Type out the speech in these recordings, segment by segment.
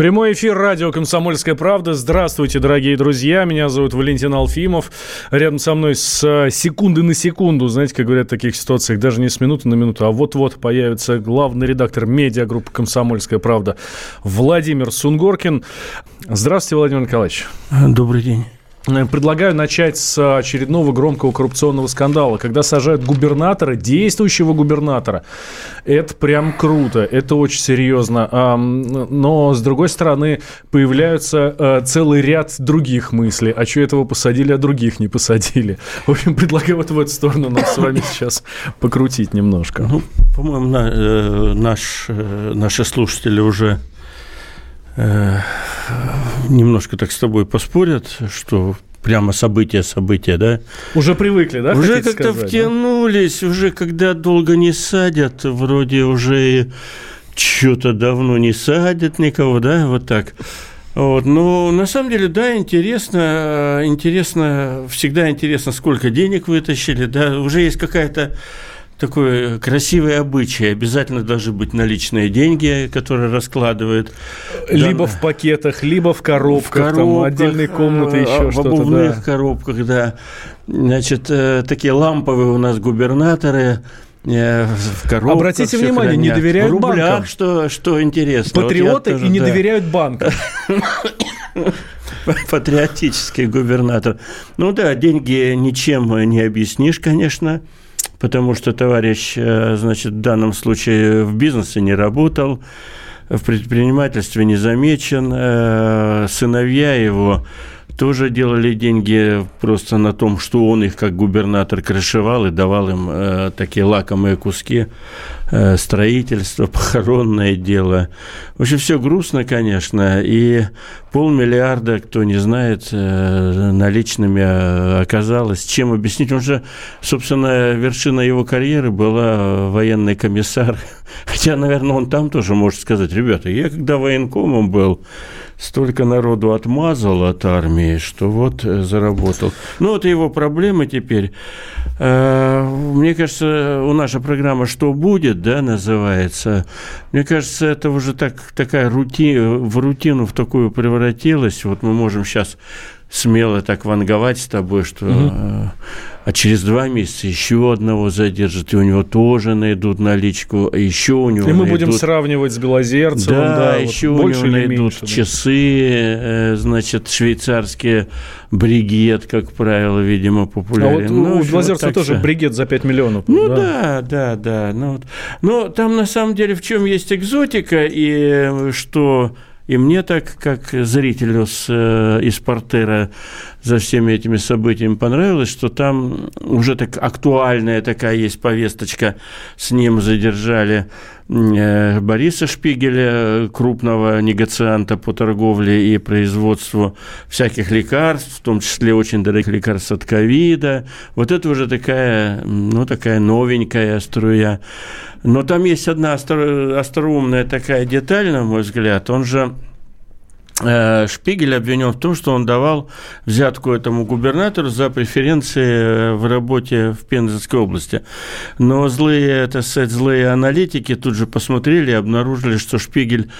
Прямой эфир радио «Комсомольская правда». Здравствуйте, дорогие друзья. Меня зовут Валентин Алфимов. Рядом со мной с э, секунды на секунду, знаете, как говорят в таких ситуациях, даже не с минуты на минуту, а вот-вот появится главный редактор медиагруппы «Комсомольская правда» Владимир Сунгоркин. Здравствуйте, Владимир Николаевич. Добрый день. Э, предлагаю начать с очередного громкого коррупционного скандала. Когда сажают губернатора, действующего губернатора, это прям круто, это очень серьезно. Но, с другой стороны, появляются э, целый ряд других мыслей. А что этого посадили, а других не посадили? В общем, предлагаю вот в эту сторону нам с вами сейчас покрутить немножко. Ну, по-моему, на, э, наш, э, наши слушатели уже немножко так с тобой поспорят, что прямо события, события, да? Уже привыкли, да? Уже как-то втянулись, да? уже когда долго не садят, вроде уже что-то давно не садят никого, да, вот так. Вот. Ну, на самом деле, да, интересно, интересно, всегда интересно, сколько денег вытащили, да, уже есть какая-то такой красивый обычай. Обязательно должны быть наличные деньги, которые раскладывают. Либо да, в пакетах, либо в коробках, в коробках там отдельные комнаты, еще а, что-то. В обувных да. коробках, да. Значит, э, такие ламповые у нас губернаторы э, в коробках. Обратите внимание, хранят. не доверяют в рублях, банкам. Что, что интересно. Патриоты вот тоже, и не да. доверяют банкам. Патриотический губернатор. Ну да, деньги ничем не объяснишь, конечно потому что товарищ, э, значит, в данном случае в бизнесе не работал, в предпринимательстве не замечен, э, сыновья его тоже делали деньги просто на том, что он их как губернатор крышевал и давал им э, такие лакомые куски э, строительства, похоронное дело. В общем, все грустно, конечно, и полмиллиарда, кто не знает, э, наличными э, оказалось. Чем объяснить? Он же, собственно, вершина его карьеры была военный комиссар. Хотя, наверное, он там тоже может сказать, ребята, я когда военкомом был, столько народу отмазал от армии, что вот заработал. Ну, вот его проблемы теперь. Мне кажется, у нашей программы «Что будет?» Да, называется. Мне кажется, это уже так, такая рутина, в рутину в такую превратилась. Вот мы можем сейчас смело так ванговать с тобой, что угу. А через два месяца еще одного задержат, и у него тоже найдут наличку, а еще у него И мы найдут... будем сравнивать с Белозерцевым, да, да еще вот у него найдут меньше, часы, да. значит, швейцарские бригет, как правило, видимо, популярен. А вот ну, у Белозерцева вот тоже бригет за 5 миллионов. Ну да, да, да. да. Ну, вот. Но там на самом деле в чем есть экзотика, и что и мне так, как зрителю с, э, из портера за всеми этими событиями понравилось, что там уже так актуальная такая есть повесточка. С ним задержали Бориса Шпигеля, крупного негацианта по торговле и производству всяких лекарств, в том числе очень дорогих лекарств от ковида. Вот это уже такая, ну, такая новенькая струя. Но там есть одна остроумная такая деталь, на мой взгляд. Он же э, Шпигель обвинен в том, что он давал взятку этому губернатору за преференции э, в работе в Пензенской области. Но злые, так сказать, злые аналитики тут же посмотрели и обнаружили, что Шпигель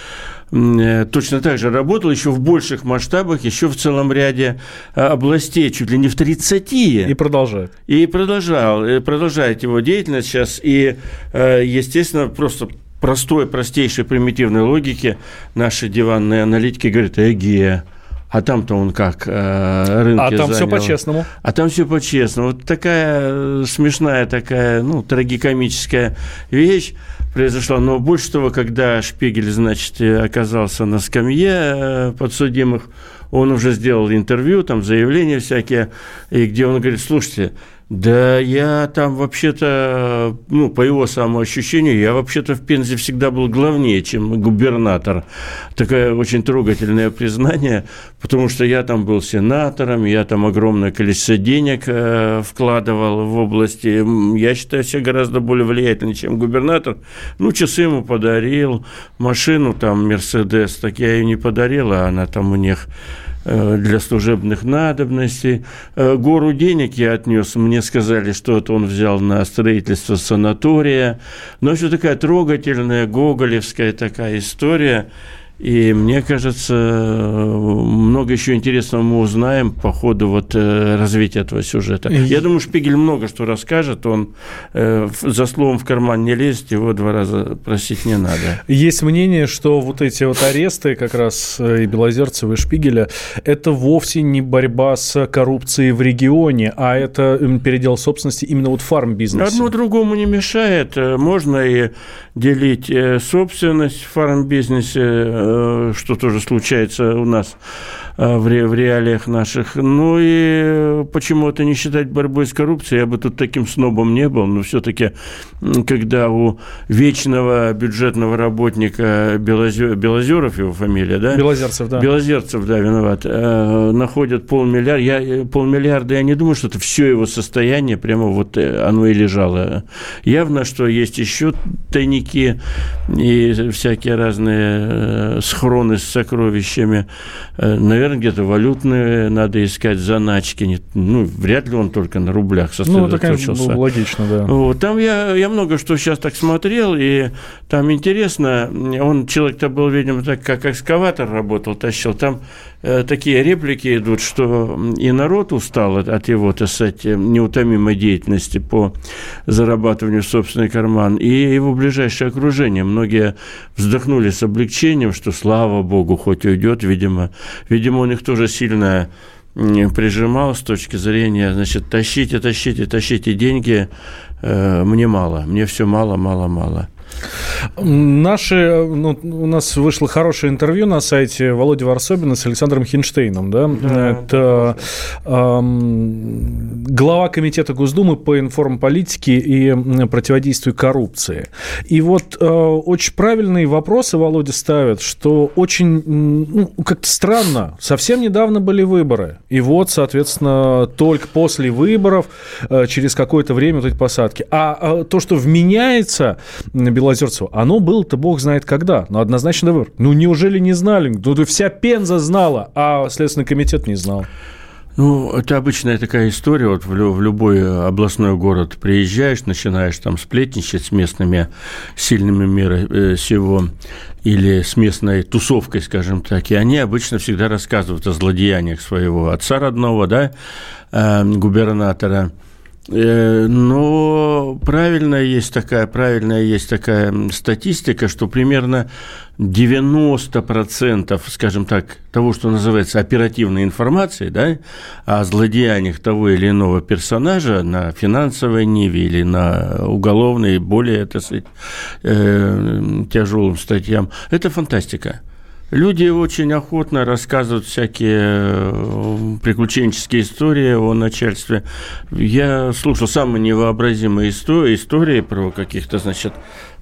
Э, точно так же работал еще в больших масштабах, еще в целом ряде э, областей, чуть ли не в 30. И продолжает. И продолжал, и продолжает его деятельность сейчас. И, э, естественно, просто простой, простейшей, примитивной логики наши диванные аналитики говорят, эге, а там-то он как э, рынки А там занял. все по-честному. А там все по-честному. Вот такая смешная, такая, ну, трагикомическая вещь произошла. Но больше того, когда Шпигель, значит, оказался на скамье э, подсудимых, он уже сделал интервью, там заявления всякие, и где он говорит, слушайте, Да я там вообще-то, ну, по его самоощущению, я вообще-то в Пензе всегда был главнее, чем губернатор. Такое очень трогательное признание, потому что я там был сенатором, я там огромное количество денег э, вкладывал в области. Я считаю себя гораздо более влиятельным, чем губернатор. Ну, часы ему подарил, машину там, Мерседес, так я ее не подарил, а она там у них для служебных надобностей. Э, гору денег я отнес, мне сказали, что это он взял на строительство санатория. Но все такая трогательная, гоголевская такая история – и мне кажется, много еще интересного мы узнаем по ходу вот э, развития этого сюжета. Я думаю, Шпигель много что расскажет. Он э, за словом в карман не лезет, его два раза просить не надо. Есть мнение, что вот эти вот аресты как раз э, и Белозерцева, и Шпигеля, это вовсе не борьба с коррупцией в регионе, а это передел собственности именно вот фарм-бизнеса. Одно другому не мешает. Можно и делить собственность в фарм-бизнесе, Э, что тоже случается у нас. э, в, ре, в реалиях наших. Ну и почему это не считать борьбой с коррупцией? Я бы тут таким снобом не был, но все-таки, когда у вечного бюджетного работника Белозер, Белозеров его фамилия, да? Белозерцев, да. Белозерцев, да, виноват. Э, находят полмиллиарда. Я, полмиллиарда, я не думаю, что это все его состояние, прямо вот оно и лежало. Явно, что есть еще тайники и всякие разные схроны с сокровищами. Э, наверное, где-то валютные надо искать, заначки. Ну, вряд ли он только на рублях сосредоточился. Ну, это, конечно, логично, да. Вот, там я, я много что сейчас так смотрел, и там интересно, он человек-то был, видимо, так как экскаватор работал, тащил, там Э, такие реплики идут, что и народ устал от, от его, так сказать, неутомимой деятельности по зарабатыванию в собственный карман, и его ближайшее окружение. Многие вздохнули с облегчением, что, слава богу, хоть уйдет, видимо. Видимо, он их тоже сильно прижимал с точки зрения, значит, тащите, тащите, тащите деньги, э, мне мало, мне все мало, мало, мало. Наши, ну, у нас вышло хорошее интервью на сайте Володи Варсобина с Александром Хинштейном, да? да Это эм, глава комитета Госдумы по информполитике и противодействию коррупции. И вот э, очень правильные вопросы Володя ставит, что очень, ну, как-то странно, совсем недавно были выборы, и вот, соответственно, только после выборов, э, через какое-то время вот эти посадки. А э, то, что вменяется Белозерцеву, оно было-то бог знает когда, но однозначно выбор. Ну, неужели не знали? Ну, вся Пенза знала, а Следственный комитет не знал. Ну, это обычная такая история. Вот в, в любой областной город приезжаешь, начинаешь там сплетничать с местными сильными мира э, сего или с местной тусовкой, скажем так, и они обычно всегда рассказывают о злодеяниях своего отца родного, да, э, губернатора – Э, но правильная есть такая, правильная есть такая статистика, что примерно 90%, скажем так, того, что называется оперативной информацией, да, о злодеяниях того или иного персонажа на финансовой ниве или на уголовной, более, так сказать, э, тяжелым статьям, это фантастика. Люди очень охотно рассказывают всякие э, приключенческие истории о начальстве. Я слушал самые невообразимые истории про каких-то, значит,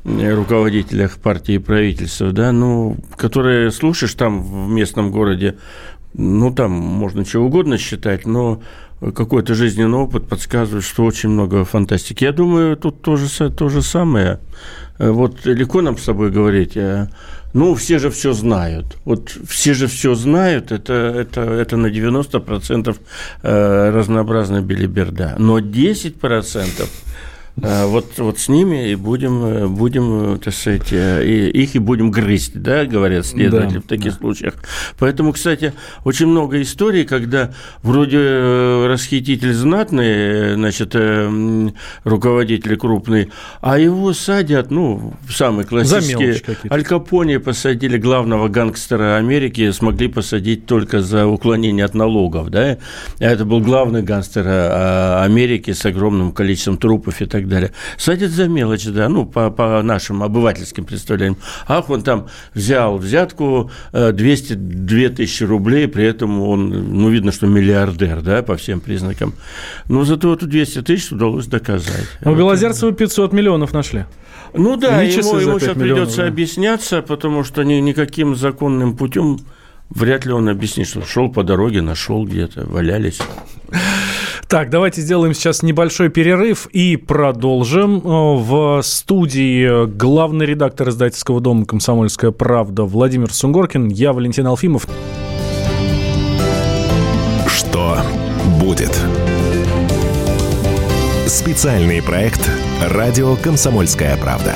руководителях партии и правительства, да, ну, которые слушаешь там в местном городе, ну, там можно чего угодно считать, но какой-то жизненный опыт подсказывает, что очень много фантастики. Я думаю, тут тоже то же самое. Э, вот легко нам с тобой говорить ну, все же все знают. Вот все же все знают, это, это, это на 90% э, разнообразная белиберда. Но 10% а, вот, вот с ними и будем, э, будем, так сказать, э, и, их и будем грызть, да, говорят следователи да, в таких да. случаях. Поэтому, кстати, очень много историй, когда вроде э, расхититель знатный, значит, руководитель крупный, а его садят, ну, самый классический, Аль Капоне посадили главного гангстера Америки, смогли посадить только за уклонение от налогов, да, это был главный гангстер Америки с огромным количеством трупов и так далее. Садят за мелочь, да, ну, по, по нашим обывательским представлениям. Ах, он там взял взятку 202 тысячи рублей, при этом он, ну, видно, что миллиардер, да, по всем признакам. Но зато эту 200 тысяч удалось доказать. А у Белозерцева 500 миллионов нашли. Ну да, ему, ему сейчас придется да. объясняться, потому что ни, никаким законным путем вряд ли он объяснит, что шел по дороге, нашел где-то, валялись. Так, давайте сделаем сейчас небольшой перерыв и продолжим. В студии главный редактор издательского дома «Комсомольская правда» Владимир Сунгоркин, я Валентин Алфимов. Что будет? Специальный проект «Радио Комсомольская правда».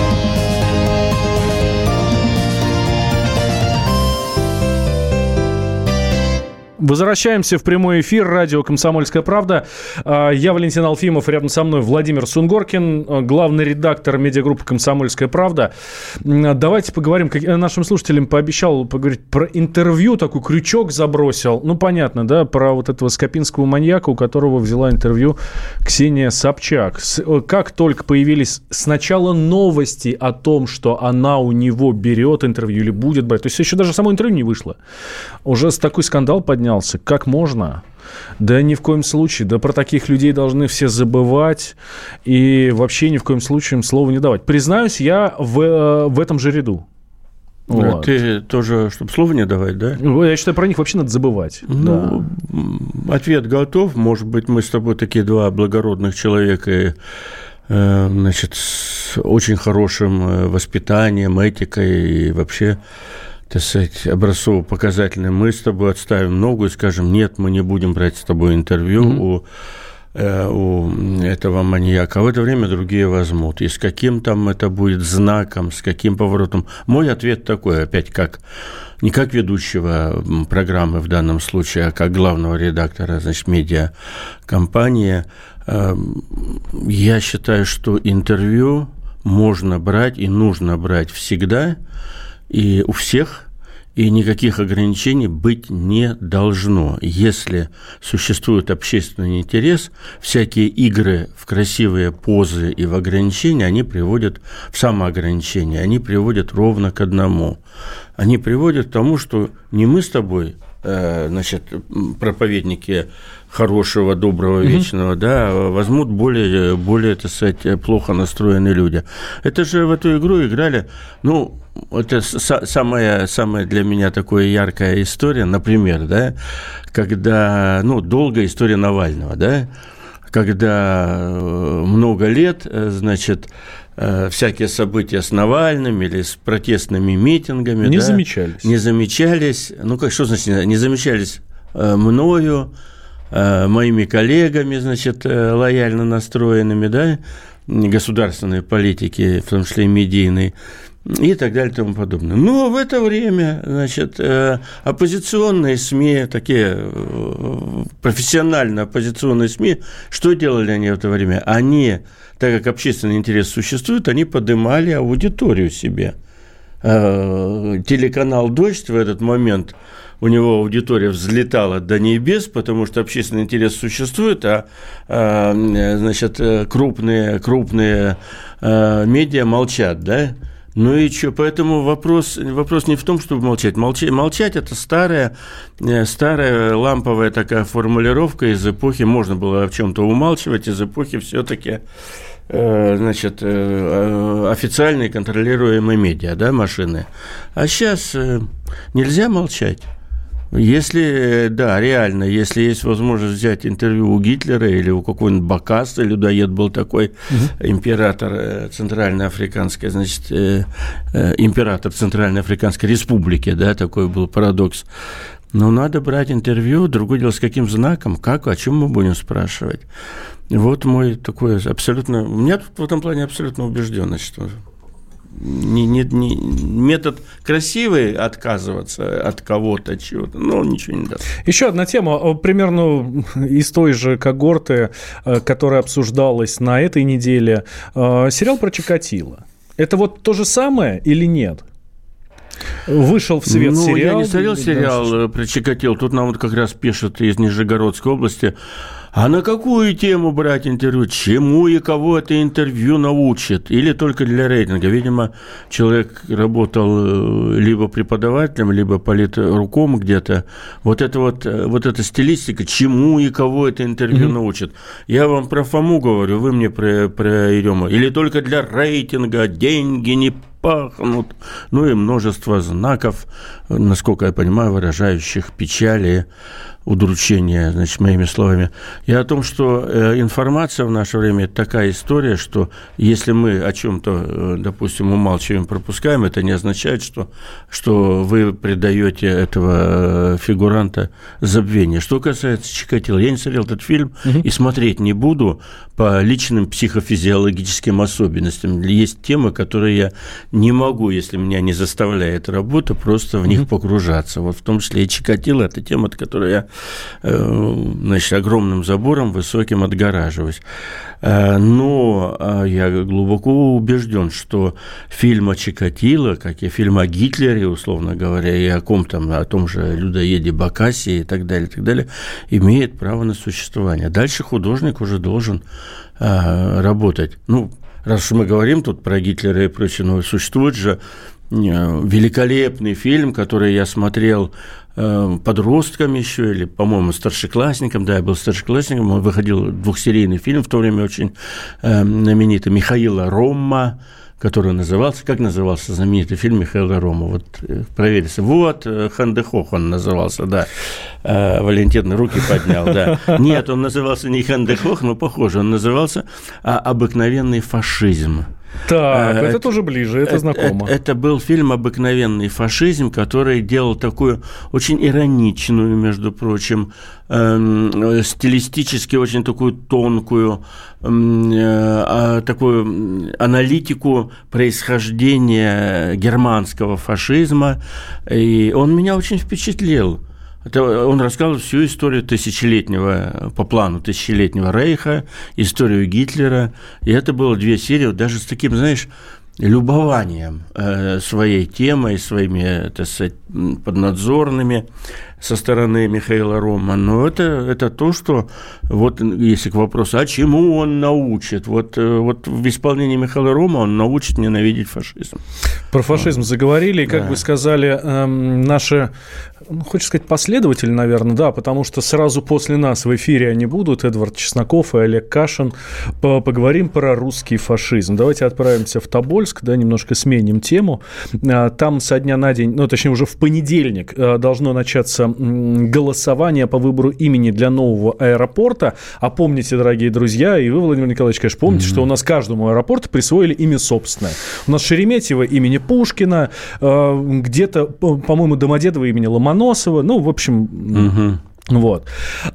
Возвращаемся в прямой эфир. Радио «Комсомольская правда». А, я Валентин Алфимов, рядом со мной Владимир Сунгоркин, а, главный редактор медиагруппы «Комсомольская правда». Давайте поговорим, я нашим слушателям пообещал поговорить про интервью, такой крючок забросил. Ну, понятно, да, про вот этого скопинского маньяка, у которого взяла интервью Ксения Собчак. Э, как только появились сначала новости о том, что она у него берет интервью или будет брать, то есть еще даже само интервью не вышло, уже такой скандал поднял поднялся. Как можно? Да ни в коем случае. Да про таких людей должны все забывать и вообще ни в коем случае им слова не давать. Признаюсь, я в, э, в этом же ряду. Вот. Ты тоже, чтобы слова не давать, да? Ну, я считаю, про них вообще надо забывать. Ну, да. ответ готов. Может быть, мы с тобой такие два благородных человека, и, э, значит, с очень хорошим э, воспитанием, этикой и вообще так сказать, образцово-показательным, мы с тобой отставим ногу и скажем, нет, мы не будем брать с тобой интервью mm-hmm. у, э, у этого маньяка. А в это время другие возьмут. И с каким там это будет знаком, с каким поворотом. Мой ответ такой, опять как не как ведущего программы в данном случае, а как главного редактора, значит, медиакомпании. Э, я считаю, что интервью можно брать и нужно брать всегда – и у всех, и никаких ограничений быть не должно. Если существует общественный интерес, всякие игры в красивые позы и в ограничения, они приводят в самоограничение, они приводят ровно к одному. Они приводят к тому, что не мы с тобой, э, значит, проповедники хорошего, доброго, вечного, mm-hmm. да, возьмут более, более, так сказать, плохо настроенные люди. Это же в эту игру играли, ну, это самая, самая для меня такая яркая история, например, да, когда, ну, долгая история Навального, да, когда э, много лет, э, значит, э, всякие события с Навальным или с протестными митингами не да, замечались. Не замечались. Ну, как что значит не замечались мною, моими коллегами, значит, лояльно настроенными, да, государственной политики, в том числе и медийной и так далее и тому подобное. Но в это время, значит, э, оппозиционные СМИ, такие э, профессионально оппозиционные СМИ, что делали они в это время? Они, так как общественный интерес существует, они поднимали аудиторию себе. Э, телеканал «Дождь» в этот момент у него аудитория взлетала до небес, потому что общественный интерес существует, а, значит, крупные, крупные медиа молчат, да, Ну и что? Поэтому вопрос, вопрос не в том, чтобы молчать. Молчать, молчать это старая, э, старая ламповая такая формулировка из эпохи, можно было в чем-то умалчивать, из эпохи все-таки э, значит, э, официальные контролируемые медиа, да, машины. А сейчас нельзя молчать. Если, да, реально, если есть возможность взять интервью у Гитлера или у какого-нибудь Бакаса, людоед был такой, угу. император э, Центральноафриканской, значит, э, э, император Центральноафриканской республики, да, такой был парадокс. Но надо брать интервью, другое дело, с каким знаком, как, о чем мы будем спрашивать. Вот мой такой абсолютно... У меня в этом плане абсолютно убежденность, что не, не, не, метод красивый отказываться от кого-то чего-то, но ничего не даст. Еще одна тема, примерно из той же когорты, э, которая обсуждалась на этой неделе. Э, сериал про Чикатило. Это вот то же самое или нет? Вышел в свет ну, сериал. я не смотрел сериал да, про Чикатило. Тут нам вот как раз пишут из Нижегородской области. А на какую тему брать интервью? Чему и кого это интервью научит? Или только для рейтинга? Видимо, человек работал э, либо преподавателем, либо политруком где-то. Вот это вот, э, вот эта стилистика, чему и кого это интервью mm-hmm. научит? Я вам про Фому говорю, вы мне про, про Ерема. Или только для рейтинга, деньги не пахнут, ну и множество знаков, насколько я понимаю, выражающих печали удручения, значит, моими словами. И о том, что э, информация в наше время – это такая история, что если мы о чем-то, э, допустим, умалчиваем, пропускаем, это не означает, что, что вы предаете этого э, фигуранта забвению. Что касается Чикатило, я не смотрел этот фильм угу. и смотреть не буду по личным психофизиологическим особенностям. Есть темы, которые я не могу, если меня не заставляет работа, просто в них погружаться. Вот в том числе и Чикатило – это тема, от которой я значит, огромным забором высоким отгораживаюсь. Э, но э, я глубоко убежден, что фильм о Чикатило, как и фильм о Гитлере, условно говоря, и о ком там, о том же людоеде Бакасе и так далее, и так далее, имеет право на существование. Дальше художник уже должен работать. Ну, раз мы говорим тут про Гитлера и прочее, но существует же великолепный фильм, который я смотрел Э, подросткам еще, или, по-моему, старшеклассникам, да, я был старшеклассником, он выходил двухсерийный фильм, в то время очень э, знаменитый, Михаила Рома, который назывался, как назывался знаменитый фильм Михаила Рома, вот э, проверьте, вот Хандехох он назывался, да, Валентин руки поднял, да, нет, он назывался не Хандехох, но похоже, он назывался а «Обыкновенный фашизм», так, это, это тоже ближе, это, это знакомо. Это, это был фильм «Обыкновенный фашизм», который делал такую очень ироничную, между прочим, э, стилистически очень такую тонкую, э, такую аналитику происхождения германского фашизма. И он меня очень впечатлил. Это он рассказывал всю историю тысячелетнего, по плану тысячелетнего Рейха, историю Гитлера. И это было две серии, даже с таким, знаешь, любованием э, своей темой, своими, так сказать, поднадзорными со стороны Михаила Рома. Но это, это то, что, вот если к вопросу, а чему он научит? Вот, э, вот в исполнении Михаила Рома он научит ненавидеть фашизм. Про фашизм заговорили, и, как да. бы сказали эм, наши ну, хочешь сказать, последователь, наверное, да, потому что сразу после нас в эфире они будут, Эдвард Чесноков и Олег Кашин. Поговорим про русский фашизм. Давайте отправимся в Тобольск, да, немножко сменим тему. А, там со дня на день, ну, точнее, уже в понедельник а, должно начаться голосование по выбору имени для нового аэропорта. А помните, дорогие друзья, и вы, Владимир Николаевич, конечно, помните, mm-hmm. что у нас каждому аэропорту присвоили имя собственное. У нас Шереметьево имени Пушкина, а, где-то, по-моему, Домодедово имени Ломоносова, Ломоносова, ну, в общем... Угу. Вот.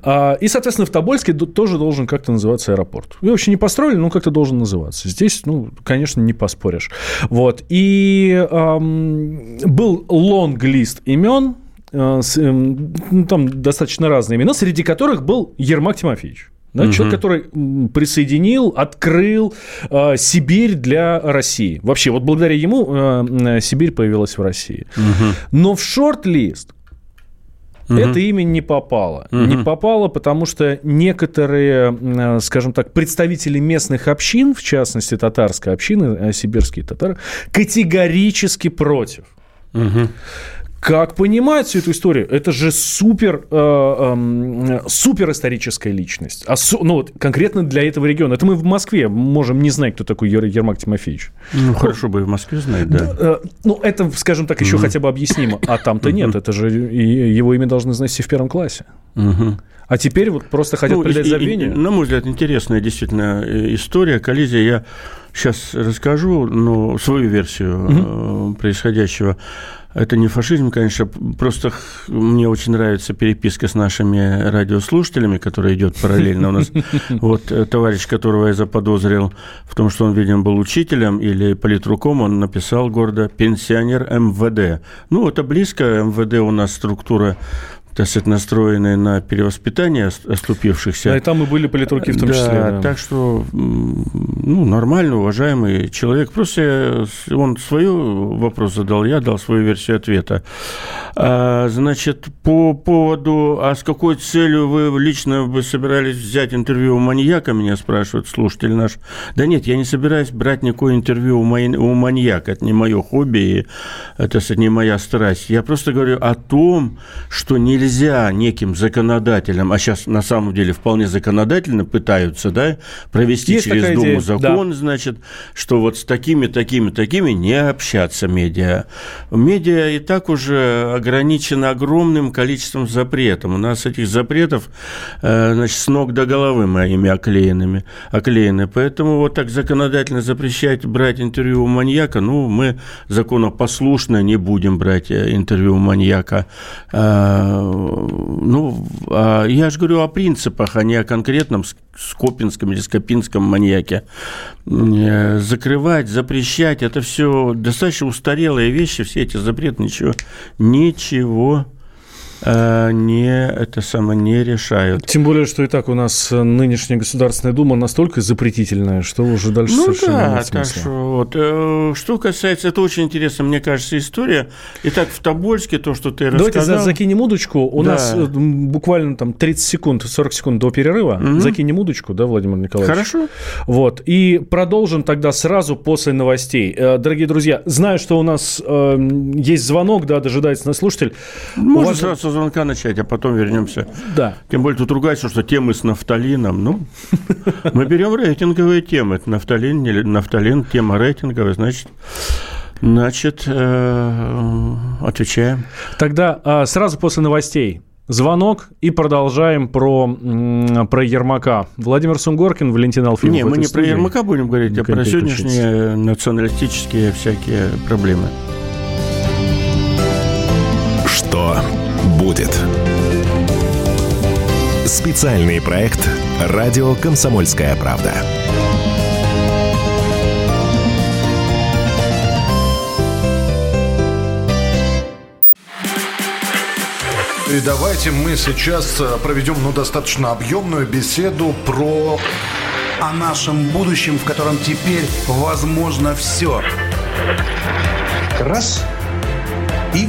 И, соответственно, в Тобольске тоже должен как-то называться аэропорт. Его вообще не построили, но как-то должен называться. Здесь, ну, конечно, не поспоришь. Вот. И эм, был лонг-лист имен, э, с, э, ну, там достаточно разные имена, среди которых был Ермак Тимофеевич. Да, угу. Человек, который присоединил, открыл э, Сибирь для России. Вообще, вот благодаря ему э, Сибирь появилась в России. Угу. Но в шорт-лист Угу. Это имя не попало. Угу. Не попало, потому что некоторые, скажем так, представители местных общин, в частности татарской общины, э, сибирские татары, категорически против. Угу. Как понимать всю эту историю? Это же супер, э, э, супер историческая личность. Осо- ну, вот конкретно для этого региона. Это мы в Москве можем не знать, кто такой Ер- Ермак Тимофеевич. Ну, хорошо бы и в Москве знать, да. да э, ну, это, скажем так, еще mm-hmm. хотя бы объяснимо. А там-то нет. Это же и его имя должны знать все в первом классе. Mm-hmm. А теперь вот просто хотят ну, придать забвению. На мой взгляд, интересная действительно э, история, коллизия. Я сейчас расскажу ну, свою версию угу. происходящего. Это не фашизм, конечно, просто мне очень нравится переписка с нашими радиослушателями, которая идет параллельно у нас. Вот э, товарищ, которого я заподозрил в том, что он, видимо, был учителем или политруком, он написал гордо «пенсионер МВД». Ну, это близко, МВД у нас структура так сказать, настроенные на перевоспитание оступившихся. А и там и были политруки в том да, числе. Да, так что, ну, нормально, уважаемый человек. Просто он свой вопрос задал, я дал свою версию ответа. А, значит, по поводу, а с какой целью вы лично вы собирались взять интервью у маньяка, меня спрашивает слушатель наш. Да нет, я не собираюсь брать никакое интервью у, у маньяка, это не мое хобби, это не моя страсть. Я просто говорю о том, что нельзя нельзя неким законодателям, а сейчас на самом деле вполне законодательно пытаются, да, провести Есть через Думу идея, закон, да. значит, что вот с такими, такими, такими не общаться медиа. Медиа и так уже ограничено огромным количеством запретов. У нас этих запретов, э, значит, с ног до головы моими оклеенными, оклеены. Поэтому вот так законодательно запрещать брать интервью у маньяка, ну, мы законопослушно не будем брать э, интервью у маньяка э, ну, а я же говорю о принципах, а не о конкретном скопинском или скопинском маньяке. Э, закрывать, запрещать, это все достаточно устарелые вещи, все эти запреты, ничего, ничего не это самое не решают. Тем более, что и так у нас нынешняя Государственная Дума настолько запретительная, что уже дальше ну, совершенно да, нет смысла. Так что, вот, э, что касается, это очень интересно, мне кажется, история. Итак, в Тобольске то, что ты Давайте рассказал. Давайте закинем удочку. У да. нас э, буквально там 30 секунд, 40 секунд до перерыва. Угу. Закинем удочку, да, Владимир Николаевич? Хорошо. Вот. И продолжим тогда сразу после новостей. Дорогие друзья, знаю, что у нас э, есть звонок, да, дожидается слушатель. Можно вас... сразу со звонка начать, а потом вернемся. Да. Тем более тут ругаются, что темы с нафталином. Ну, мы берем рейтинговые темы. Нафталин, не нафталин, тема рейтинговая, значит... Значит, э, отвечаем. Тогда а, сразу после новостей звонок и продолжаем про, про Ермака. Владимир Сунгоркин, Валентин Алфимов. Не, мы не студии. про Ермака будем говорить, а про сегодняшние националистические всякие проблемы. Что будет. Специальный проект «Радио Комсомольская правда». И давайте мы сейчас э, проведем ну, достаточно объемную беседу про... О нашем будущем, в котором теперь возможно все. Раз и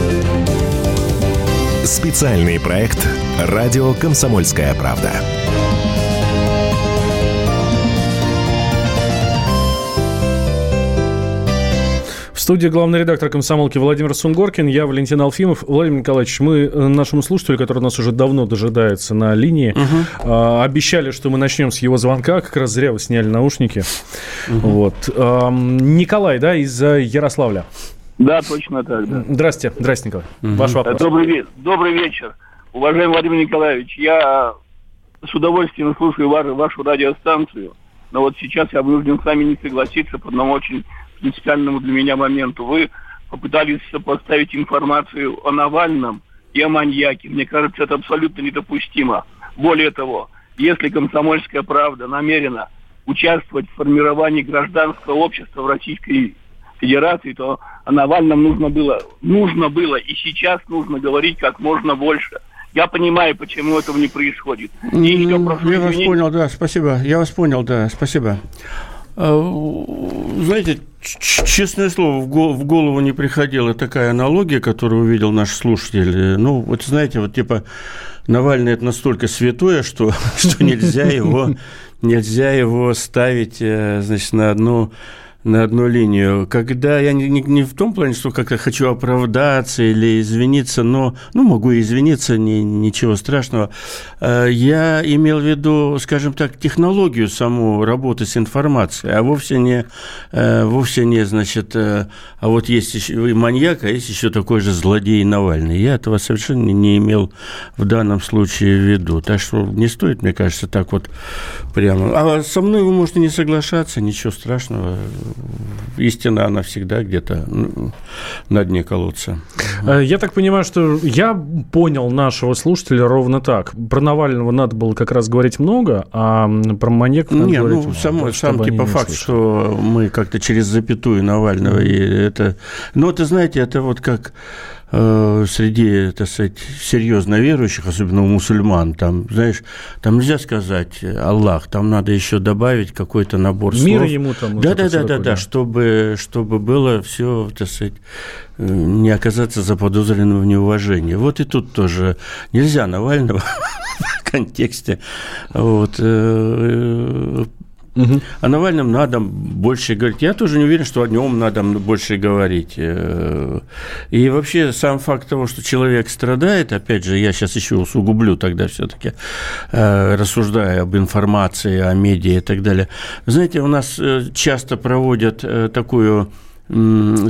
Специальный проект «Радио Комсомольская правда». В студии главный редактор комсомолки Владимир Сунгоркин, я Валентин Алфимов. Владимир Николаевич, мы э, нашему слушателю, который нас уже давно дожидается на линии, угу. обещали, что мы начнем с его звонка. Как раз зря вы сняли наушники. Угу. Вот. Николай, да, из Ярославля. Да, точно так, да. Здравствуйте, здравствуйте, Николай. Угу. Ваш вопрос. Добрый, добрый вечер. Уважаемый Владимир Николаевич, я с удовольствием слушаю вашу, вашу радиостанцию, но вот сейчас я вынужден с вами не согласиться по одному очень принципиальному для меня моменту. Вы попытались сопоставить информацию о Навальном и о маньяке. Мне кажется, это абсолютно недопустимо. Более того, если комсомольская правда намерена участвовать в формировании гражданского общества в Российской Федерации, то о Навальном нужно было, нужно было и сейчас нужно говорить как можно больше. Я понимаю, почему этого не происходит. И еще прошу Я вас извинить- понял, да, спасибо. Я вас понял, да, спасибо. А, Знаете, честное слово, в голову не приходила такая аналогия, которую увидел наш слушатель. Ну, вот знаете, вот типа Навальный это настолько святое, что, что нельзя его нельзя его ставить, э, значит, на одну на одну линию. Когда я не, не, не в том плане, что как-то хочу оправдаться или извиниться, но, ну, могу извиниться, не, ничего страшного. Э, Я имел в виду, скажем так, технологию саму работы с информацией, а вовсе не, э, вовсе не, значит, э, а вот есть еще и маньяк, а есть еще такой же злодей Навальный. Я этого совершенно не имел в данном случае в виду. Так что не стоит, мне кажется, так вот прямо. А со мной вы можете не соглашаться, ничего страшного. Истина, она всегда где-то ну, на дне колодца. Э, Я так понимаю, что я понял нашего слушателя ровно так. Про Навального надо было как раз говорить много, а про маньяков надо Не, говорить ну, мало, само, чтобы сам типа факт, услышали. что мы как-то через запятую Навального, и это... Ну, это, знаете, это вот как среди, так сказать, серьезно верующих, особенно у мусульман, там, знаешь, там нельзя сказать Аллах, там надо еще добавить какой-то набор слов. Мира ему там, Да, да, да, да, да. чтобы, чтобы было все, так сказать, э, не оказаться заподозренным в неуважении. Вот и тут тоже нельзя Навального в контексте вот, э, о Навальном надо больше говорить. Я тоже не уверен, что о нем надо больше говорить. Э, И вообще сам факт того, что человек страдает, опять же, я сейчас еще усугублю тогда все-таки, рассуждая об информации, о медиа и так далее. Знаете, у нас э, часто проводят э, такую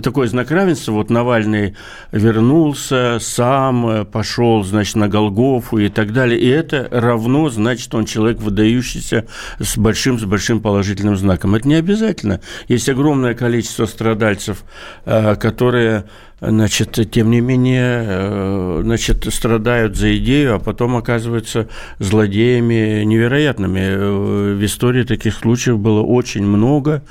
такой знак равенства. Вот Навальный вернулся, сам э, пошел, значит, на Голгофу и так далее. И это равно, значит, он человек выдающийся с большим, с большим положительным знаком. Это не обязательно. Есть огромное количество страдальцев, э, которые значит, тем не менее, э, значит, страдают за идею, а потом оказываются злодеями невероятными. Э, В истории таких случаев было очень много,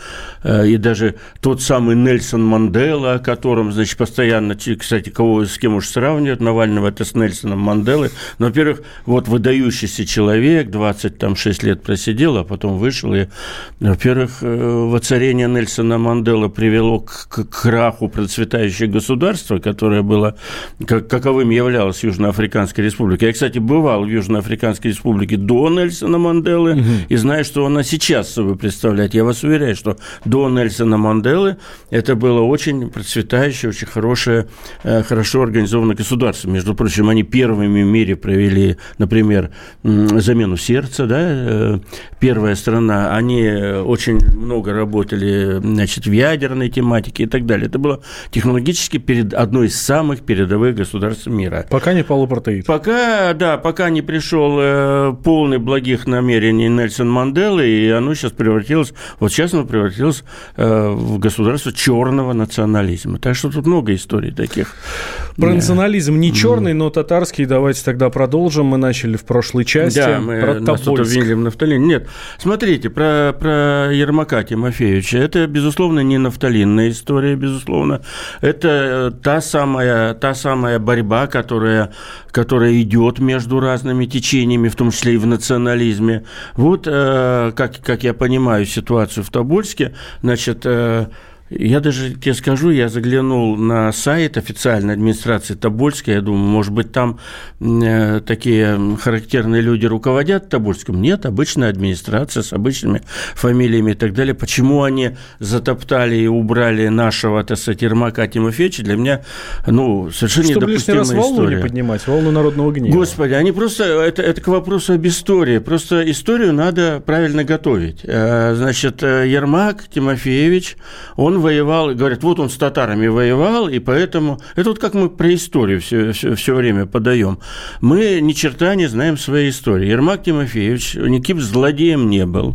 Э, и даже тот самый Нельсон Мандела, о котором, значит, постоянно, кстати, кого, с кем уж сравнивают, Навального это с Нельсоном Манделой, но, во-первых, вот выдающийся человек, 26 лет просидел, а потом вышел, и, во-первых, воцарение Нельсона Мандела привело к, краху процветающего государства, которое было, как, каковым являлась Южноафриканская республика. Я, кстати, бывал в Южноафриканской республике до Нельсона Манделы и знаю, что она сейчас собой представляет. Я вас уверяю, что до Нельсона Манделы это было очень процветающее, очень хорошее, э, хорошо организованное государство. Между прочим, они первыми в мире провели, например, замену сердца, да, э, первая страна. Они очень много работали, значит, в ядерной тематике и так далее. Это было технологически перед одной из самых передовых государств мира. Пока не полупартеид. Пока, да, пока не пришел э, полный благих намерений Нельсон Манделы, и оно сейчас превратилось, вот сейчас оно превратилось э, в государство черного национализма. Так что тут много историй таких. Про национализм не черный, но татарский. Давайте тогда продолжим. Мы начали в прошлой части. Да, мы про нас тут обвинили в нафталине. Нет, смотрите, про, про Ермака Тимофеевича. Это, безусловно, не нафталинная история, безусловно. Это та самая, та самая борьба, которая, которая идет между разными течениями, в том числе и в национализме. Вот, э, как, как я понимаю ситуацию в Тобольске, значит, э, я даже тебе скажу, я заглянул на сайт официальной администрации Тобольска, я думаю, может быть, там э, такие характерные люди руководят Тобольском. Нет, обычная администрация с обычными фамилиями и так далее. Почему они затоптали и убрали нашего, так сказать, Ермака Тимофеевича, для меня, ну, совершенно Чтобы недопустимая волну история. не поднимать, волну народного гнева. Господи, они просто, это, это к вопросу об истории. Просто историю надо правильно готовить. Э, Значит, э, Ермак Тимофеевич, он воевал, говорят, вот он с татарами воевал, и поэтому... Это вот как мы про историю все, все, все время подаем. Мы ни черта не знаем своей истории. Ермак Тимофеевич никаким злодеем не был.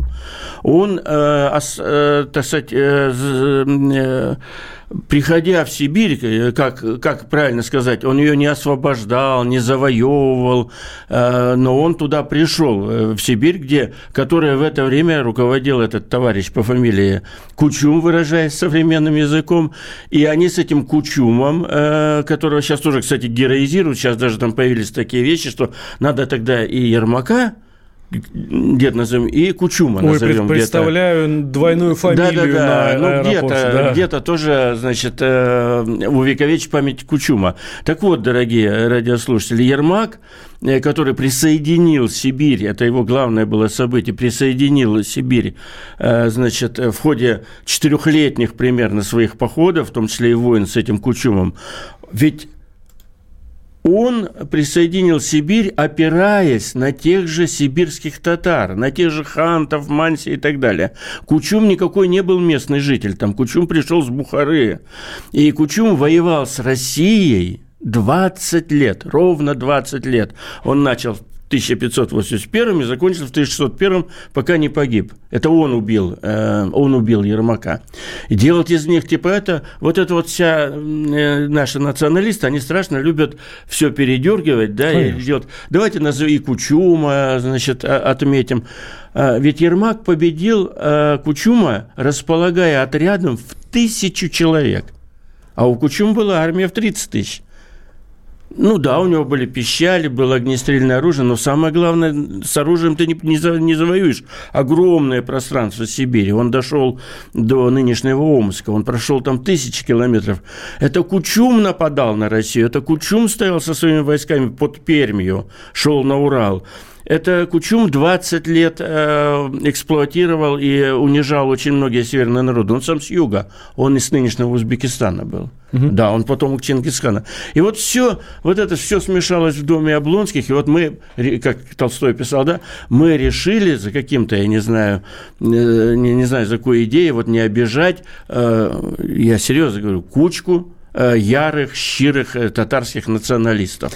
Он, э, э, так сказать, э, з- э, приходя в Сибирь, э, как, как правильно сказать, он ее не освобождал, не завоевывал, э, но он туда пришел, э, в Сибирь, где, которая в это время руководил этот товарищ по фамилии Кучум, выражаясь современным языком, и они с этим Кучумом, которого сейчас тоже, кстати, героизируют, сейчас даже там появились такие вещи, что надо тогда и Ермака где-то назовем, и Кучума Ой, назовем представляю где-то. двойную фамилию да, да, да. на ну, где-то, да. где-то тоже, значит, э, увековечить память Кучума. Так вот, дорогие радиослушатели, Ермак, э, который присоединил Сибирь, это его главное было событие, присоединил Сибирь, э, значит, в ходе четырехлетних примерно своих походов, в том числе и войн с этим Кучумом, ведь он присоединил Сибирь, опираясь на тех же сибирских татар, на тех же хантов, манси и так далее. Кучум никакой не был местный житель, там Кучум пришел с Бухары. И Кучум воевал с Россией 20 лет, ровно 20 лет. Он начал 1581 и закончил в 1601, пока не погиб. Это он убил, э, он убил Ермака. И делать из них типа это, вот это вот вся э, наши националисты, они страшно любят все передергивать, да, Конечно. и делать. Давайте назовем и Кучума, значит, отметим. А, ведь Ермак победил э, Кучума, располагая отрядом в тысячу человек. А у Кучума была армия в 30 тысяч. Ну да, у него были пищали, было огнестрельное оружие, но самое главное, с оружием ты не, не, не завоюешь. Огромное пространство Сибири. Он дошел до нынешнего Омска, он прошел там тысячи километров. Это Кучум нападал на Россию, это Кучум стоял со своими войсками под Пермью, шел на Урал. Это Кучум 20 лет э, эксплуатировал и унижал очень многие северные народы. Он сам с юга, он из нынешнего Узбекистана был. Угу. Да, он потомок Чингисхана. И вот все, вот это все смешалось в доме Облонских, и вот мы, как Толстой писал, да, мы решили за каким-то, я не знаю, э, не, не знаю, за какой идеей, вот не обижать, э, я серьезно говорю, кучку э, ярых, щирых татарских националистов.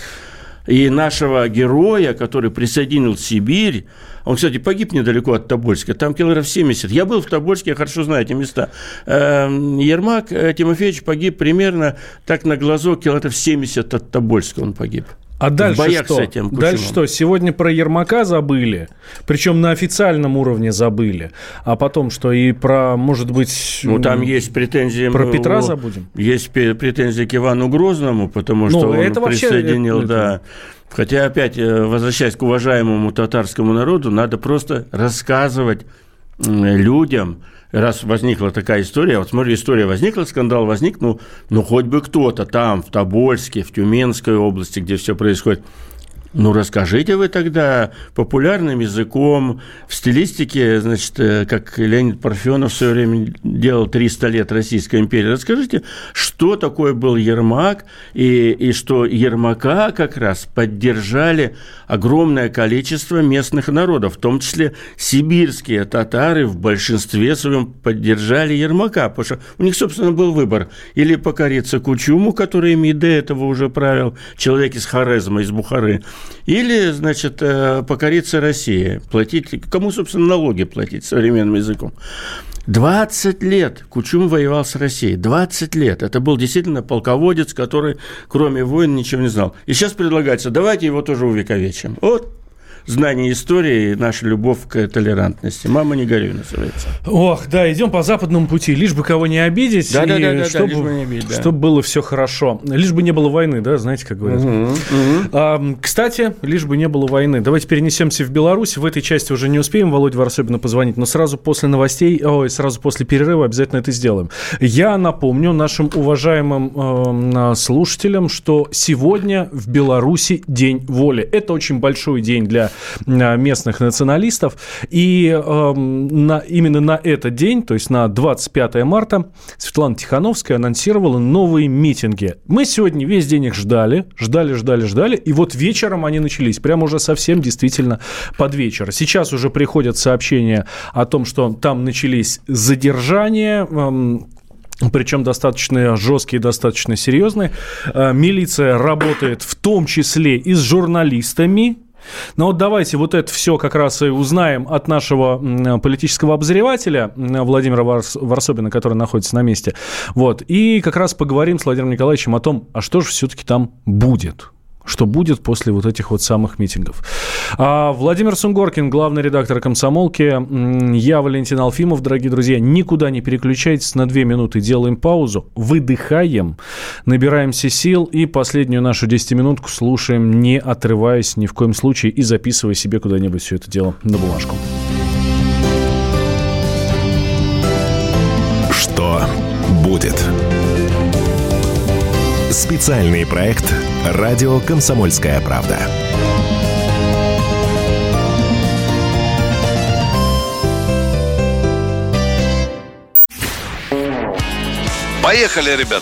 И нашего героя, который присоединил Сибирь, он, кстати, погиб недалеко от Тобольска, там километров 70. Я был в Тобольске, я хорошо знаю эти места. Эм, Ермак э, Тимофеевич погиб примерно так на глазок километров 70 от Тобольска он погиб. А дальше что? С этим дальше что? Сегодня про Ермака забыли, причем на официальном уровне забыли. А потом что? И про, может быть... Ну, там есть претензии... Про Петра забудем? Есть претензии к Ивану Грозному, потому ну, что ну, он это присоединил, вообще... да... Хотя, опять, э, возвращаясь к уважаемому татарскому народу, надо просто рассказывать людям, раз возникла такая история, вот смотри, история возникла, скандал возник, ну, ну хоть бы кто-то там, в Тобольске, в Тюменской области, где все происходит, ну, расскажите вы тогда популярным языком, в стилистике, значит, э, как Леонид Парфенов в свое время делал 300 лет Российской империи. Расскажите, что такое был Ермак, и, и что Ермака как раз поддержали огромное количество местных народов, в том числе сибирские татары в большинстве своем поддержали Ермака, потому что у них, собственно, был выбор или покориться Кучуму, который ими до этого уже правил, человек из Хорезма, из Бухары, или, значит, э, покориться России, платить, кому, собственно, налоги платить современным языком. 20 лет Кучум воевал с Россией. 20 лет. Это был действительно полководец, который, кроме войн, ничего не знал. И сейчас предлагается, давайте его тоже увековечим. Вот знание истории и наша любовь к толерантности. Мама, не горюй, называется. Ох, да, идем по западному пути, лишь бы кого не обидеть, да, и да, да, да, чтобы, да, не обидеть, да. чтобы было все хорошо. Лишь бы не было войны, да, знаете, как говорят. Угу, угу. А, кстати, лишь бы не было войны. Давайте перенесемся в Беларусь. В этой части уже не успеем, Володь, особенно позвонить, но сразу после новостей, ой, сразу после перерыва обязательно это сделаем. Я напомню нашим уважаемым э, слушателям, что сегодня в Беларуси День воли. Это очень большой день для местных местных националистов. И э, на, именно на этот день, то есть на 25 марта, Светлана Тихановская анонсировала новые митинги. Мы сегодня весь день их ждали, ждали, ждали, ждали, и вот вечером они начались, прямо уже совсем действительно под вечер. Сейчас уже приходят сообщения о том, что там начались задержания, э, причем достаточно жесткие, достаточно серьезные. Милиция работает в том числе и с журналистами, Ну вот давайте вот это все как раз и узнаем от нашего политического обозревателя Владимира Варс, Варсобина, который находится на месте. Вот. И как раз поговорим с Владимиром Николаевичем о том, а что же все-таки там будет что будет после вот этих вот самых митингов. А Владимир Сунгоркин, главный редактор «Комсомолки». Я Валентин Алфимов, дорогие друзья. Никуда не переключайтесь, на две минуты делаем паузу, выдыхаем, набираемся сил и последнюю нашу 10-минутку слушаем, не отрываясь ни в коем случае и записывая себе куда-нибудь все это дело на бумажку. Что будет? Специальный проект «Радио Комсомольская правда». Поехали, ребят!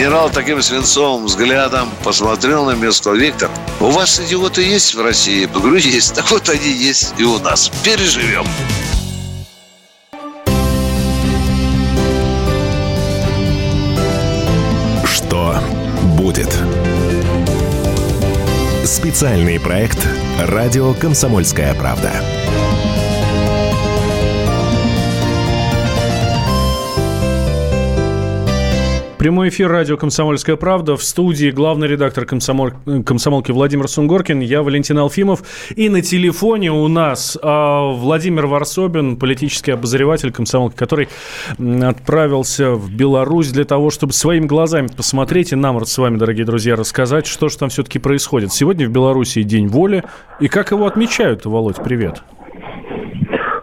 Генерал таким свинцовым взглядом посмотрел на меня и сказал, Виктор, у вас идиоты есть в России? Я говорю, есть. Так вот они есть и у нас. Переживем. Что будет? Специальный проект «Радио Комсомольская правда». Прямой эфир радио «Комсомольская правда». В студии главный редактор комсомол... «Комсомолки» Владимир Сунгоркин, я Валентин Алфимов. И на телефоне у нас э, Владимир Варсобин, политический обозреватель «Комсомолки», который отправился в Беларусь для того, чтобы своими глазами посмотреть и нам с вами, дорогие друзья, рассказать, что же там все-таки происходит. Сегодня в Беларуси День воли. И как его отмечают, Володь, привет.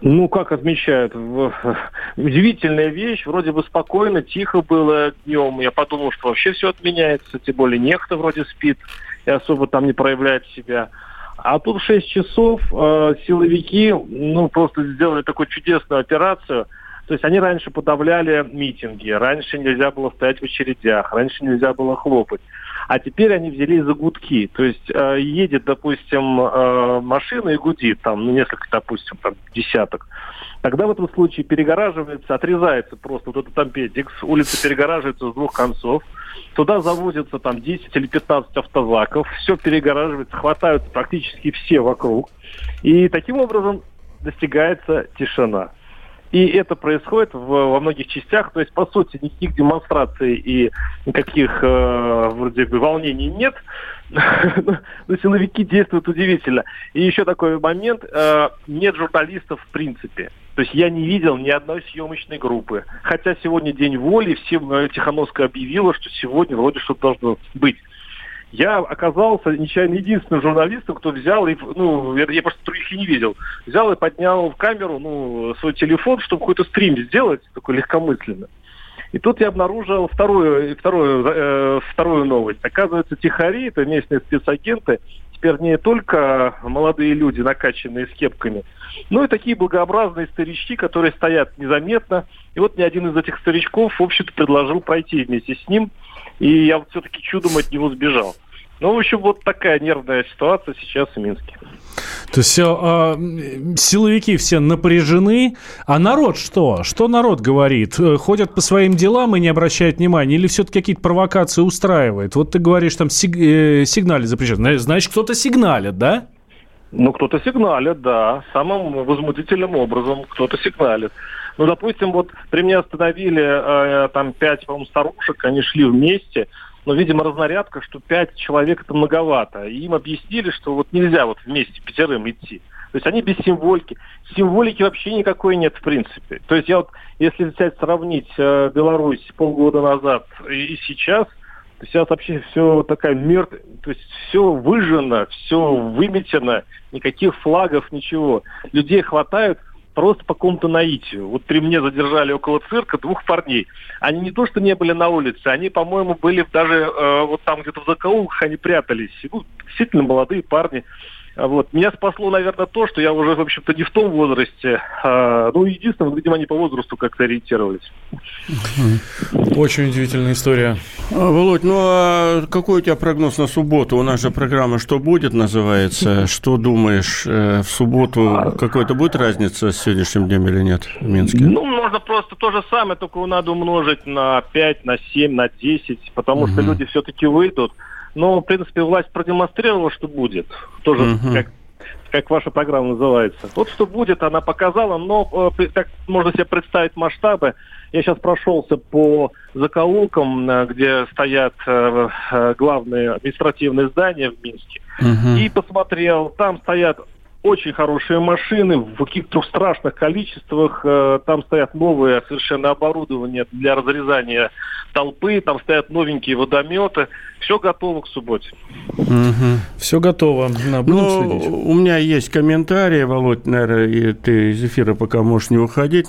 Ну, как отмечают, удивительная вещь, вроде бы спокойно, тихо было днем. Я подумал, что вообще все отменяется, тем более некто вроде спит и особо там не проявляет себя. А тут в 6 часов э, силовики, ну, просто сделали такую чудесную операцию. То есть они раньше подавляли митинги, раньше нельзя было стоять в очередях, раньше нельзя было хлопать. А теперь они взялись за гудки. То есть э, едет, допустим, э, машина и гудит, там, ну, несколько, допустим, там, десяток. Тогда в этом случае перегораживается, отрезается просто вот этот ампедикс, улица перегораживается с двух концов. Туда завозятся там 10 или 15 автозаков, все перегораживается, хватают практически все вокруг. И таким образом достигается тишина. И это происходит в, во многих частях. То есть, по сути, никаких демонстраций и никаких э, вроде бы волнений нет. Но силовики действуют удивительно. И еще такой момент. Э, нет журналистов в принципе. То есть я не видел ни одной съемочной группы. Хотя сегодня день воли, всем э, Тихановская объявила, что сегодня вроде что-то должно быть я оказался нечаянно единственным журналистом, кто взял и, ну, я, я просто других и не видел, взял и поднял в камеру, ну, свой телефон, чтобы какой-то стрим сделать, такой легкомысленно. И тут я обнаружил вторую, вторую, э, вторую новость. Оказывается, тихари, это местные спецагенты, теперь не только молодые люди, накачанные с кепками, но и такие благообразные старички, которые стоят незаметно. И вот мне один из этих старичков, в общем-то, предложил пройти вместе с ним – и я вот все-таки чудом от него сбежал. Ну, в общем, вот такая нервная ситуация сейчас в Минске. То есть э, силовики все напряжены, а народ что? Что народ говорит? Э, ходят по своим делам и не обращают внимания? Или все-таки какие-то провокации устраивает? Вот ты говоришь, там сиг, э, сигналит запрещено. Значит, кто-то сигналит, да? Ну, кто-то сигналит, да. Самым возмутительным образом кто-то сигналит. Ну, допустим, вот при мне остановили э, там пять, по-моему, старушек, они шли вместе, но, видимо, разнарядка, что пять человек это многовато. И им объяснили, что вот нельзя вот вместе пятерым идти. То есть они без символики. Символики вообще никакой нет в принципе. То есть я вот, если взять, сравнить э, Беларусь полгода назад и, и сейчас, то сейчас вообще все такая мертвая, то есть все выжжено, все выметено, никаких флагов, ничего. Людей хватают, просто по какому-то наитию. Вот при мне задержали около цирка двух парней. Они не то, что не были на улице, они, по-моему, были даже э, вот там где-то в закоулках, они прятались. Ну, действительно молодые парни. А Вот. Меня спасло, наверное, то, что я уже, в общем-то, не в том возрасте. А, ну, единственное, видимо, они по возрасту как-то ориентировались. Очень удивительная история. А, Володь, ну а какой у тебя прогноз на субботу? У нас же программа «Что будет» называется. Что думаешь, э, в субботу какой-то будет разница с сегодняшним днем или нет в Минске? Ну, можно просто то же самое, только надо умножить на 5, на 7, на 10, потому что люди все-таки выйдут. Но, в принципе, власть продемонстрировала, что будет. Тоже Мгм. как как ваша программа называется. Вот что будет, она показала, но э, как можно себе представить масштабы. Я сейчас прошелся по закоулкам, э, где стоят э, главные административные здания в Минске, и посмотрел, там стоят очень хорошие машины в каких-то страшных количествах. Э, Там стоят новые совершенно оборудование для разрезания толпы, там стоят новенькие водометы. Все готово к субботе. Все готово. На, будем Ну, следить. у меня есть комментарии, Володь, наверное, и ты из эфира пока можешь не уходить.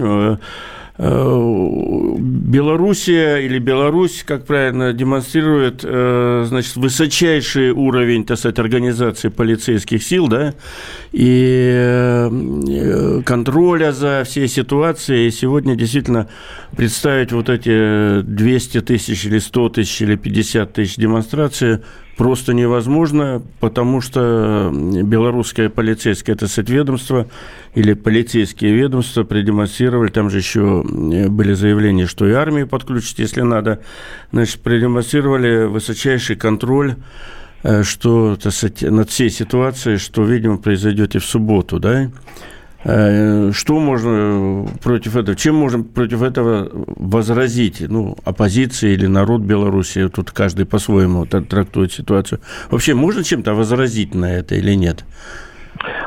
Э, Белоруссия или Беларусь, как правильно, демонстрирует, э, значит, высочайший уровень, так сказать, организации полицейских сил, да, и э, контроля за всей ситуацией. И сегодня действительно представить вот эти 200 тысяч или 100 тысяч или 50 тысяч демонстраций просто невозможно, потому что белорусское полицейское это ведомство или полицейские ведомства продемонстрировали, там же еще были заявления, что и армию подключат, если надо, значит, продемонстрировали высочайший контроль э, что, сказать, над всей ситуацией, что, видимо, произойдет и в субботу, да? Э, Что можно против этого, чем можем против этого возразить? Ну, оппозиция или народ Беларуси, тут каждый по-своему трактует ситуацию. Вообще, можно чем-то возразить на это или нет?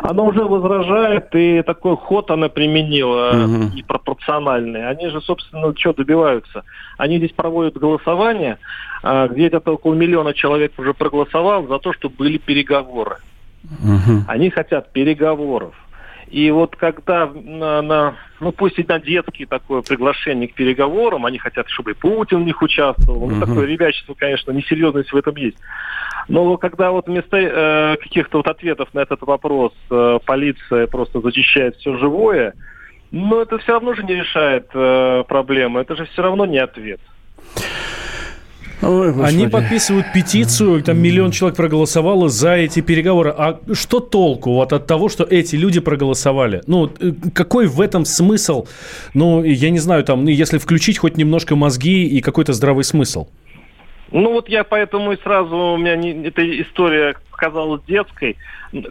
Она уже возражает, и такой ход она применила Мгм. непропорциональный. Они же, собственно, что добиваются? Они здесь проводят голосование, где где-то около миллиона человек уже проголосовал за то, чтобы были переговоры. Они хотят переговоров. И вот когда на, на- ну пусть и на детские такое приглашение к переговорам, они хотят, чтобы и Путин в них участвовал. Ну, такое ребячество, конечно, несерьезность в этом есть. Но когда вот вместо э, каких-то вот ответов на этот вопрос э, полиция просто зачищает все живое, но это все равно же не решает э, проблемы. Это же все равно не ответ. Они подписывают петицию, там миллион человек проголосовало за эти переговоры. А что толку вот от того, что эти люди проголосовали? Ну, э, какой в этом смысл? Ну, я не знаю, там, ну, если включить хоть немножко мозги и какой-то здравый смысл. Ну вот я поэтому и сразу, у меня не, эта история казалась детской,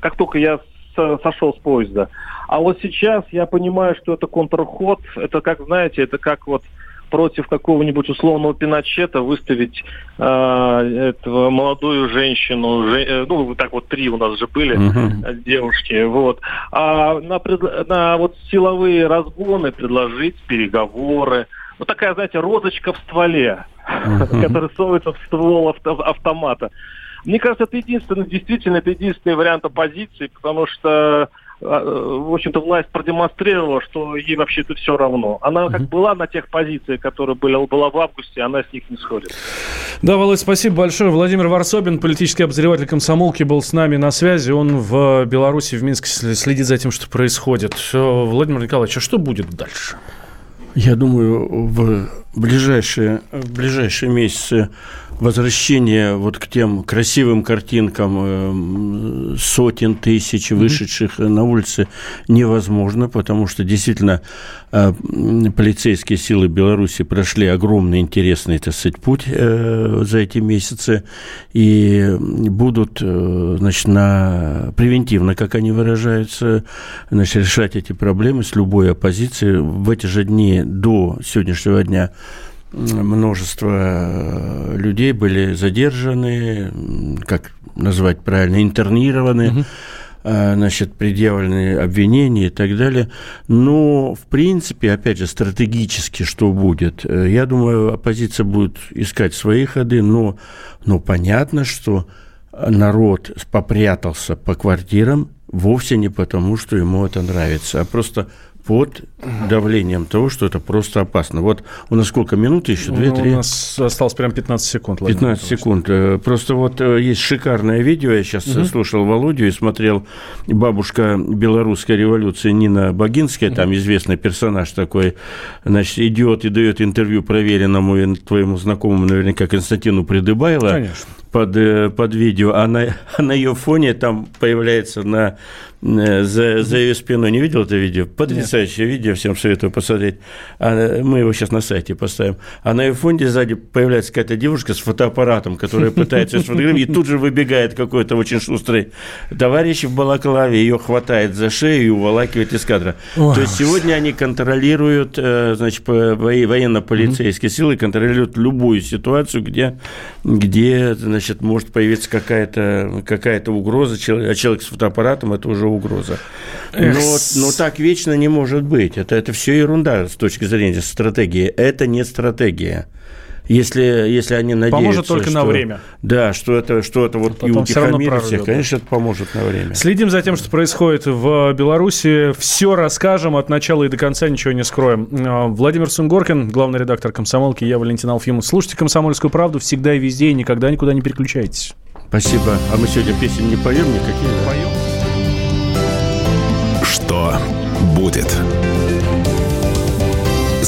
как только я со- сошел с поезда. А вот сейчас я понимаю, что это контрход, это как, знаете, это как вот против какого-нибудь условного Пиночета выставить э, этого молодую женщину, же- э, ну так вот три у нас же были э, девушки, вот. А на, на вот силовые разгоны предложить переговоры. Вот такая, знаете, розочка в стволе, которая совывается в ствол авто- автомата. Мне кажется, это единственный, действительно, это единственный вариант оппозиции, потому что, в общем-то, власть продемонстрировала, что ей вообще-то все равно. Она как была на тех позициях, которые были, была в августе, она с них не сходит. Да, Володь, спасибо большое. Владимир Варсобин, политический обозреватель комсомолки, был с нами на связи. Он в Беларуси, в Минске следит за тем, что происходит. Э, Владимир Николаевич, а что будет дальше? Я думаю, в ближайшие, в ближайшие месяцы возвращение вот к тем красивым картинкам эм, сотен тысяч вышедших на улицы невозможно, потому что действительно э, полицейские силы Беларуси прошли огромный интересный, так сказать, путь э, за эти месяцы и будут, э, значит, на превентивно, как они выражаются, значит, решать эти проблемы с любой оппозицией. В эти же дни до сегодняшнего дня множество э, людей были задержаны, как назвать правильно, интернированы, э, значит, предъявлены обвинения и так далее. Но, в принципе, опять же, стратегически что будет? Э, Я думаю, оппозиция будет искать свои ходы, но, но понятно, что народ попрятался по квартирам вовсе не потому, что ему это нравится, а просто под давлением того, что это просто опасно. Вот у нас сколько минут еще? Две, Ну, три? У нас осталось прям 15 секунд. Владимир 15 секунд. Э, Просто вот э, есть шикарное видео. Я сейчас Мгм. слушал Володю и смотрел бабушка белорусской революции Нина Богинская, там известный персонаж такой, значит, идет и дает интервью проверенному твоему знакомому, наверняка, Константину Придыбайло. Конечно. Под, э, под видео, а на, а на ее фоне там появляется на, э, за, за ее спиной. Не видел это видео? Потрясающее видео, всем советую посмотреть. А, мы его сейчас на сайте поставим. А на ее фоне сзади появляется какая-то девушка с фотоаппаратом, которая пытается сфотографировать, и тут же выбегает какой-то очень шустрый товарищ в балаклаве, ее хватает за шею и уволакивает из кадра. Ой, То есть сегодня они контролируют, э, значит, по- во- военно-полицейские силы контролируют любую ситуацию, где, где значит, может появиться какая-то какая угроза, а человек с фотоаппаратом – это уже угроза. Но, но так вечно не может быть. Это, это все ерунда с точки зрения стратегии. Это не стратегия. Если, если они надеются, Поможет только на что- время. Да, что это, что это вот и Потом утихомирит всех, конечно, это поможет на время. Следим за тем, что происходит в Беларуси. Все расскажем от начала и до конца, ничего не скроем. А, Владимир Сунгоркин, главный редактор «Комсомолки», я Валентин Алфимов. Слушайте «Комсомольскую правду» всегда и везде, и никогда никуда не переключайтесь. Спасибо. А мы сегодня песен не поем никакие? да? Поем. Что будет?